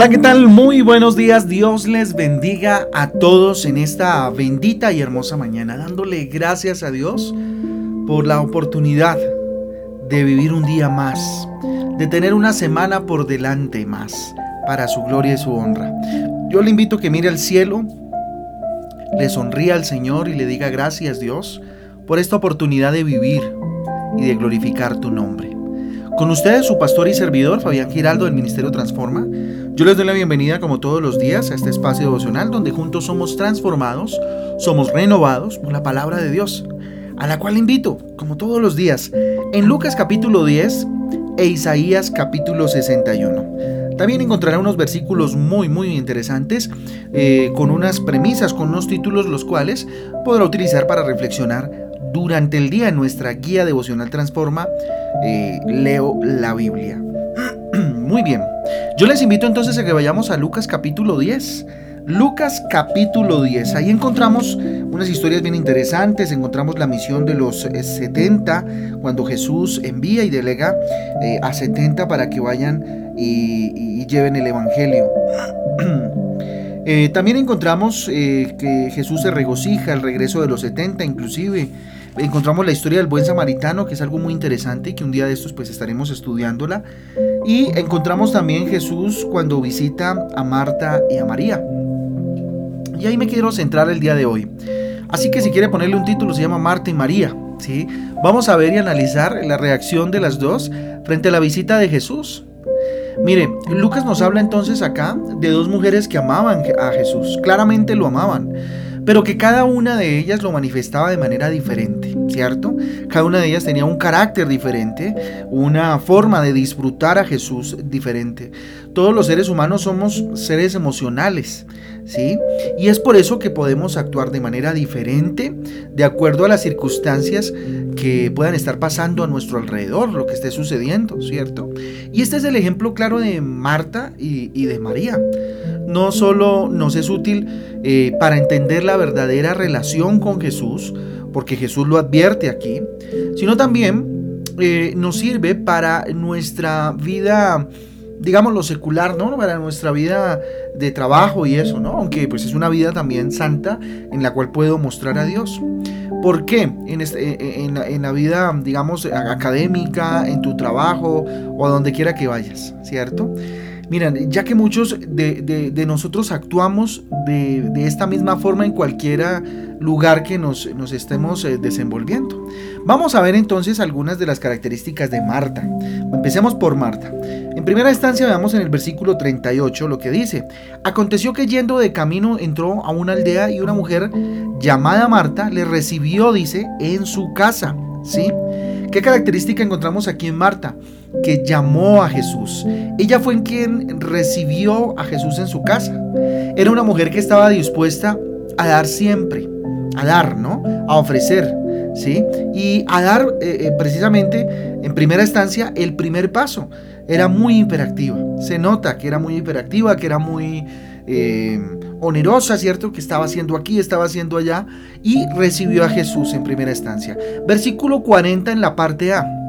Hola, ¿qué tal? Muy buenos días. Dios les bendiga a todos en esta bendita y hermosa mañana, dándole gracias a Dios por la oportunidad de vivir un día más, de tener una semana por delante más, para su gloria y su honra. Yo le invito a que mire al cielo, le sonría al Señor y le diga gracias Dios por esta oportunidad de vivir y de glorificar tu nombre. Con ustedes su pastor y servidor Fabián Giraldo del Ministerio Transforma. Yo les doy la bienvenida como todos los días a este espacio devocional donde juntos somos transformados, somos renovados por la palabra de Dios, a la cual invito, como todos los días, en Lucas capítulo 10 e Isaías capítulo 61. También encontrará unos versículos muy muy interesantes eh, con unas premisas, con unos títulos los cuales podrá utilizar para reflexionar durante el día en nuestra guía devocional Transforma. Eh, leo la Biblia. Muy bien. Yo les invito entonces a que vayamos a Lucas capítulo 10. Lucas capítulo 10. Ahí encontramos unas historias bien interesantes. Encontramos la misión de los 70, eh, cuando Jesús envía y delega eh, a 70 para que vayan y, lleven el Evangelio. También encontramos que Jesús se regocija al regreso de los 70, inclusive encontramos la historia del buen samaritano, que es algo muy interesante y que un día de estos pues estaremos estudiándola. Y encontramos también Jesús cuando visita a Marta y a María. Y ahí me quiero centrar el día de hoy. Así que si quiere ponerle un título, se llama Marta y María. ¿sí? Vamos a ver y analizar la reacción de las dos frente a la visita de Jesús. Mire, Lucas nos habla entonces acá de dos mujeres que amaban a Jesús, claramente lo amaban pero que cada una de ellas lo manifestaba de manera diferente, ¿cierto? Cada una de ellas tenía un carácter diferente, una forma de disfrutar a Jesús diferente. Todos los seres humanos somos seres emocionales, ¿sí? Y es por eso que podemos actuar de manera diferente de acuerdo a las circunstancias que puedan estar pasando a nuestro alrededor, lo que esté sucediendo, ¿cierto? Y este es el ejemplo claro de Marta y, y de María no solo nos es útil eh, para entender la verdadera relación con Jesús, porque Jesús lo advierte aquí, sino también eh, nos sirve para nuestra vida, digamos lo secular, ¿no? Para nuestra vida de trabajo y eso, ¿no? Aunque pues es una vida también santa en la cual puedo mostrar a Dios. ¿Por qué? En, este, e, en, en, la vida, digamos, académica, en tu trabajo o a donde quiera que vayas, ¿cierto? Miren, ya que muchos de, nosotros actuamos de, esta misma forma en cualquier lugar que nos, estemos eh, desenvolviendo. Vamos a ver entonces algunas de las características de Marta. Empecemos por Marta. En primera instancia veamos en el versículo 38 lo que dice. Aconteció que yendo de camino entró a una aldea y una mujer llamada Marta le recibió, dice, en su casa. ¿Sí? ¿Qué característica encontramos aquí en Marta? Que llamó a Jesús. Ella fue en quien recibió a Jesús en su casa. Era una mujer que estaba dispuesta a dar siempre, a dar, ¿no? A ofrecer, ¿sí? Y a dar eh, eh, precisamente, en primera instancia, el primer paso. Era muy hiperactiva. Se nota que era muy hiperactiva, que era muy... Eh, onerosa, ¿cierto? Que estaba haciendo aquí, estaba haciendo allá, y recibió a Jesús en primera instancia. Versículo 40 en la parte A.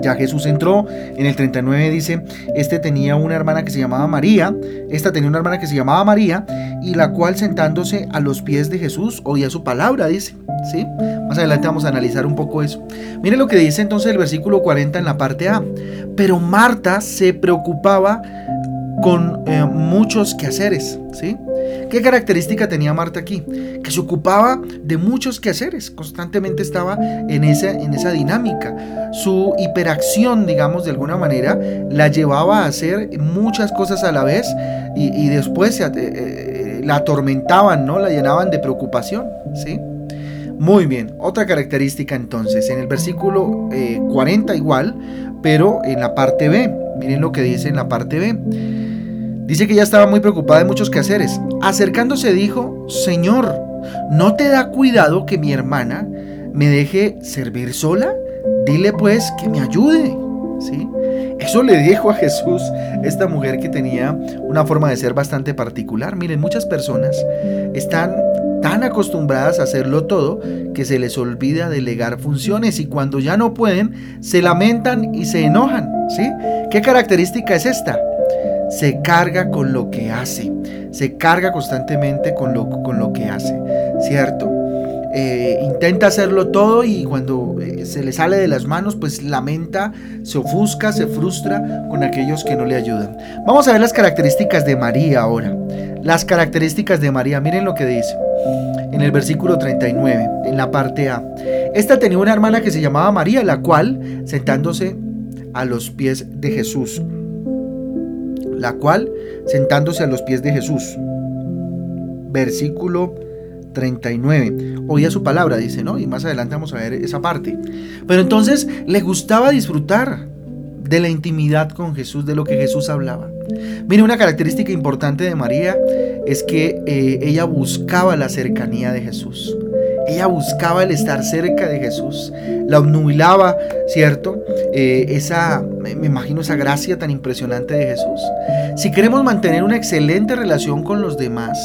Ya Jesús entró, en el 39 dice, este tenía una hermana que se llamaba María, esta tenía una hermana que se llamaba María, y la cual sentándose a los pies de Jesús oía su palabra, dice. ¿Sí? Más adelante vamos a analizar un poco eso. Mire lo que dice entonces el versículo 40 en la parte A. Pero Marta se preocupaba con eh, muchos quehaceres, ¿sí? ¿Qué característica tenía Marta aquí? Que se ocupaba de muchos quehaceres, constantemente estaba en esa, en esa dinámica. Su hiperacción, digamos, de alguna manera, la llevaba a hacer muchas cosas a la vez y, después eh, eh, la atormentaban, ¿no? La llenaban de preocupación, ¿sí? Muy bien, otra característica entonces, en el versículo 40 igual, pero en la parte B, miren lo que dice en la parte B. Dice que ya estaba muy preocupada de muchos quehaceres. Acercándose dijo, Señor, ¿no te da cuidado que mi hermana me deje servir sola? Dile pues que me ayude. ¿Sí? Eso le dijo a Jesús esta mujer que tenía una forma de ser bastante particular. Miren, muchas personas están tan acostumbradas a hacerlo todo que se les olvida delegar funciones y cuando ya no pueden se lamentan y se enojan, ¿sí? ¿Qué característica es esta? Se carga con lo que hace, se carga constantemente con lo, con lo que hace, ¿cierto? Eh, intenta hacerlo todo y cuando eh, se le sale de las manos, pues lamenta, se ofusca, se frustra con aquellos que no le ayudan. Vamos a ver las características de María ahora. Las características de María, miren lo que dice en el versículo 39, en la parte A. Esta tenía una hermana que se llamaba María, la cual, sentándose a los pies de Jesús, la cual, sentándose a los pies de Jesús, versículo 39. Oía su palabra, dice, ¿no? Y más adelante vamos a ver esa parte. Pero entonces le gustaba disfrutar de la intimidad con Jesús, de lo que Jesús hablaba. Mire, una característica importante de María es que eh, ella buscaba la cercanía de Jesús. Ella buscaba el estar cerca de Jesús, la obnubilaba, ¿cierto? Eh, esa, me imagino esa gracia tan impresionante de Jesús. Si queremos mantener una excelente relación con los demás,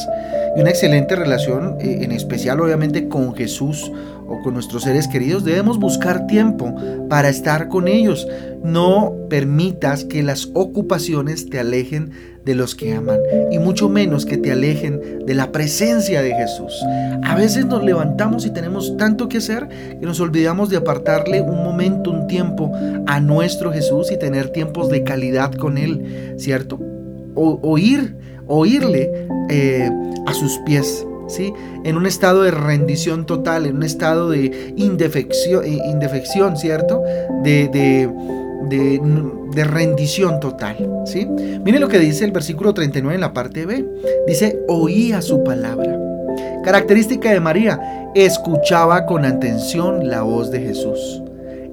y una excelente relación, eh, en especial obviamente con Jesús o con nuestros seres queridos, debemos buscar tiempo para estar con ellos. No permitas que las ocupaciones te alejen de los que aman y mucho menos que te alejen de la presencia de Jesús. A veces nos levantamos y tenemos tanto que hacer que nos olvidamos de apartarle un momento, un tiempo a nuestro Jesús y tener tiempos de calidad con Él, ¿cierto? O, oír, oírle eh, a sus pies. ¿Sí? En un estado de rendición total, en un estado de indefección, eh, indefección ¿cierto? De, de, rendición total. ¿sí? Mire lo que dice el versículo 39 en la parte B. Dice, oía su palabra. Característica de María, escuchaba con atención la voz de Jesús.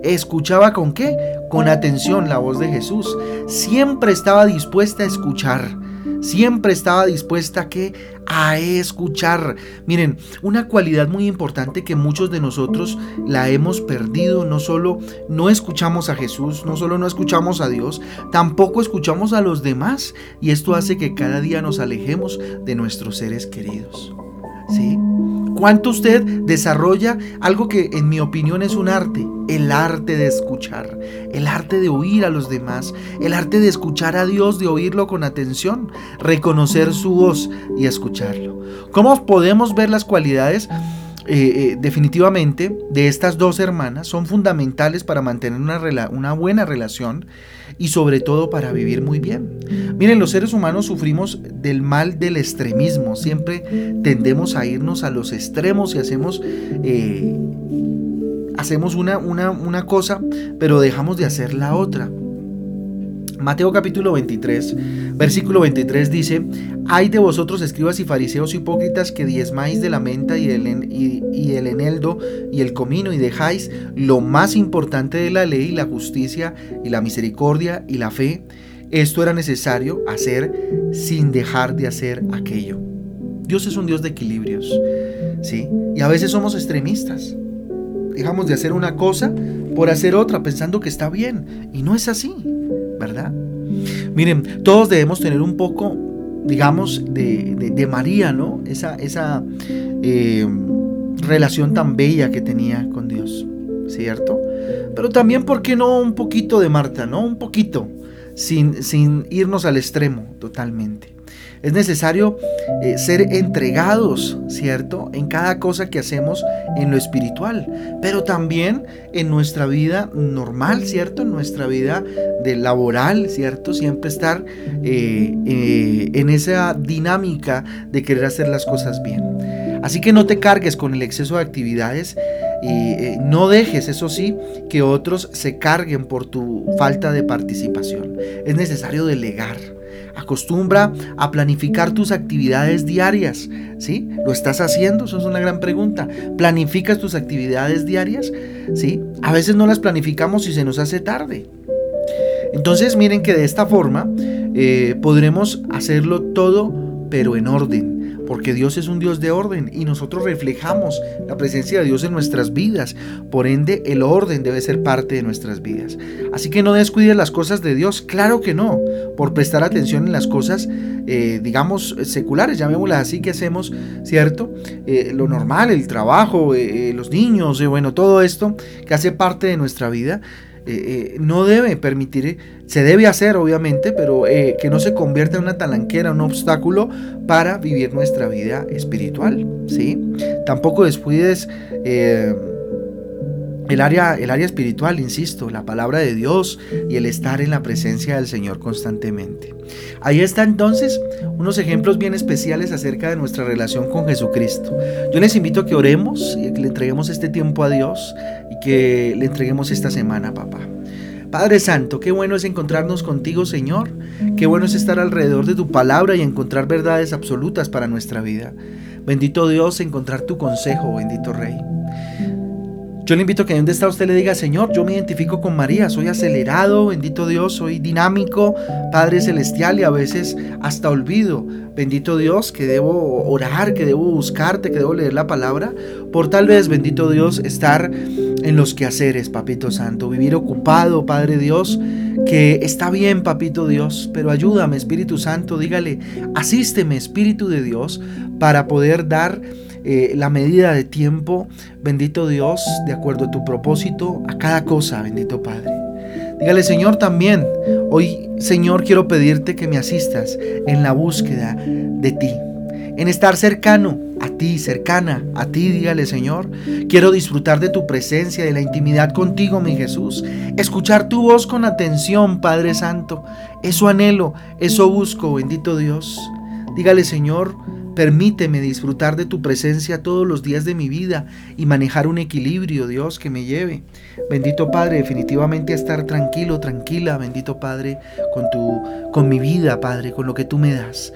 ¿Escuchaba con qué? Con atención la voz de Jesús. Siempre estaba dispuesta a escuchar Siempre estaba dispuesta a que a escuchar. Miren, una cualidad muy importante que muchos de nosotros la hemos perdido, no solo no escuchamos a Jesús, no solo no escuchamos a Dios, tampoco escuchamos a los demás y esto hace que cada día nos alejemos de nuestros seres queridos. ¿Sí? ¿Cuánto usted desarrolla algo que en mi opinión es un arte? El arte de escuchar, el arte de oír a los demás, el arte de escuchar a Dios, de oírlo con atención, reconocer su voz y escucharlo. ¿Cómo podemos ver las cualidades? Eh, eh, definitivamente de estas dos hermanas son fundamentales para mantener una, una buena relación y sobre todo para vivir muy bien. Miren, los seres humanos sufrimos del mal del extremismo, siempre tendemos a irnos a los extremos y hacemos... Eh, hacemos una, una, una cosa, pero dejamos de hacer la otra. Mateo capítulo 23, versículo 23 dice, Hay de vosotros escribas y fariseos hipócritas que diezmáis de la menta y el, el eneldo y el comino y dejáis lo más importante de la ley, la justicia y la misericordia y la fe. Esto era necesario hacer sin dejar de hacer aquello. Dios es un Dios de equilibrios, ¿sí? Y a veces somos extremistas. Dejamos de hacer una cosa por hacer otra pensando que está bien. Y no es así. ¿Verdad? Miren, todos debemos tener un poco, digamos, de, María, ¿no? Esa, esa eh, relación tan bella que tenía con Dios, ¿cierto? Pero también, ¿por qué no un poquito de Marta, ¿no? Un poquito, sin, sin irnos al extremo totalmente. Es necesario eh, ser entregados, ¿cierto? En cada cosa que hacemos en lo espiritual, pero también en nuestra vida normal, ¿cierto? En nuestra vida de laboral, ¿cierto? Siempre estar eh, eh, en esa dinámica de querer hacer las cosas bien. Así que no te cargues con el exceso de actividades y no dejes, eso sí, que otros se carguen por tu falta de participación. Es necesario delegar. Acostumbra a planificar tus actividades diarias. ¿Sí? ¿Lo estás haciendo? Eso es una gran pregunta. ¿Planificas tus actividades diarias? ¿Sí? A veces no las planificamos y se nos hace tarde. Entonces miren que de esta forma eh, podremos hacerlo todo, pero en orden porque Dios es un Dios de orden y nosotros reflejamos la presencia de Dios en nuestras vidas. Por ende, el orden debe ser parte de nuestras vidas. Así que no descuides las cosas de Dios, claro que no, por prestar atención en las cosas, eh, digamos, seculares, llamémoslas así que hacemos, ¿cierto? Eh, lo normal, el trabajo, eh, los niños, bueno, todo esto que hace parte de nuestra vida. Eh, no debe permitir, se debe hacer obviamente, pero que no se convierta en una talanquera, un obstáculo para vivir nuestra vida espiritual. ¿sí? Tampoco descuides el área, el área espiritual, insisto, la palabra de Dios y el estar en la presencia del Señor constantemente. Ahí está entonces unos ejemplos bien especiales acerca de nuestra relación con Jesucristo. Yo les invito a que oremos y que le entreguemos este tiempo a Dios que le entreguemos esta semana, papá. Padre Santo, qué bueno es encontrarnos contigo, Señor. Qué bueno es estar alrededor de tu palabra y encontrar verdades absolutas para nuestra vida. Bendito Dios, encontrar tu consejo, bendito Rey. Yo le invito a que donde está usted le diga, Señor, yo me identifico con María, soy acelerado, bendito Dios, soy dinámico, Padre Celestial y a veces hasta olvido, bendito Dios, que debo orar, que debo buscarte, que debo leer la palabra, por tal vez, bendito Dios, estar en los quehaceres, Papito Santo, vivir ocupado, Padre Dios, que está bien, Papito Dios, pero ayúdame, Espíritu Santo, dígale, asísteme, Espíritu de Dios, para poder dar eh, la medida de tiempo, bendito Dios, de acuerdo a tu propósito, a cada cosa, bendito Padre. Dígale, Señor, también, hoy, Señor, quiero pedirte que me asistas en la búsqueda de ti, en estar cercano a ti, cercana a ti, dígale, Señor. Quiero disfrutar de tu presencia, de la intimidad contigo, mi Jesús. Escuchar tu voz con atención, Padre Santo. Eso anhelo, eso busco, bendito Dios. Dígale, Señor, Permíteme disfrutar de tu presencia todos los días de mi vida y manejar un equilibrio, Dios, que me lleve. Bendito Padre, definitivamente a estar tranquilo, tranquila, bendito Padre, con tu con mi vida, Padre, con lo que tú me das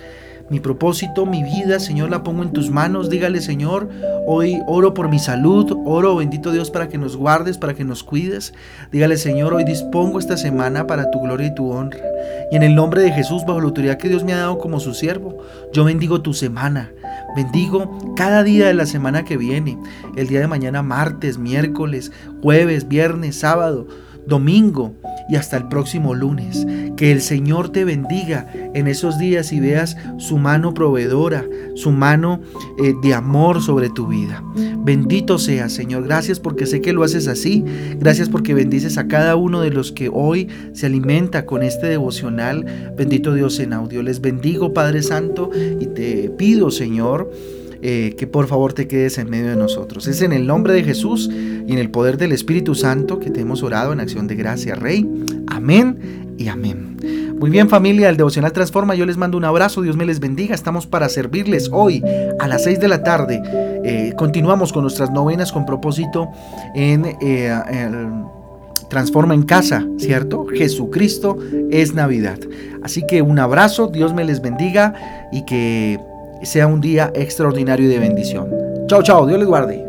mi propósito, mi vida, Señor, la pongo en tus manos. Dígale, Señor, hoy oro por mi salud, oro, bendito Dios, para que nos guardes, para que nos cuides. Dígale, Señor, hoy dispongo esta semana para tu gloria y tu honra. Y en el nombre de Jesús, bajo la autoridad que Dios me ha dado como su siervo, yo bendigo tu semana. Bendigo cada día de la semana que viene, el día de mañana, martes, miércoles, jueves, viernes, sábado domingo y hasta el próximo lunes. Que el Señor te bendiga en esos días y veas su mano proveedora, su mano eh, de amor sobre tu vida. Bendito sea, Señor. Gracias porque sé que lo haces así. Gracias porque bendices a cada uno de los que hoy se alimenta con este devocional. Bendito Dios en audio. Les bendigo, Padre Santo, y te pido, Señor, eh, que por favor te quedes en medio de nosotros. Es en el nombre de Jesús y en el poder del Espíritu Santo que te hemos orado en acción de gracia, Rey. Amén y amén. Muy bien familia, el devocional transforma, yo les mando un abrazo, Dios me les bendiga, estamos para servirles hoy a las 6 de la tarde. Eh, continuamos con nuestras novenas con propósito en... Eh, transforma en casa, ¿cierto? Jesucristo es Navidad. Así que un abrazo, Dios me les bendiga y que sea un día extraordinario de bendición. Chao, chao, Dios les guarde.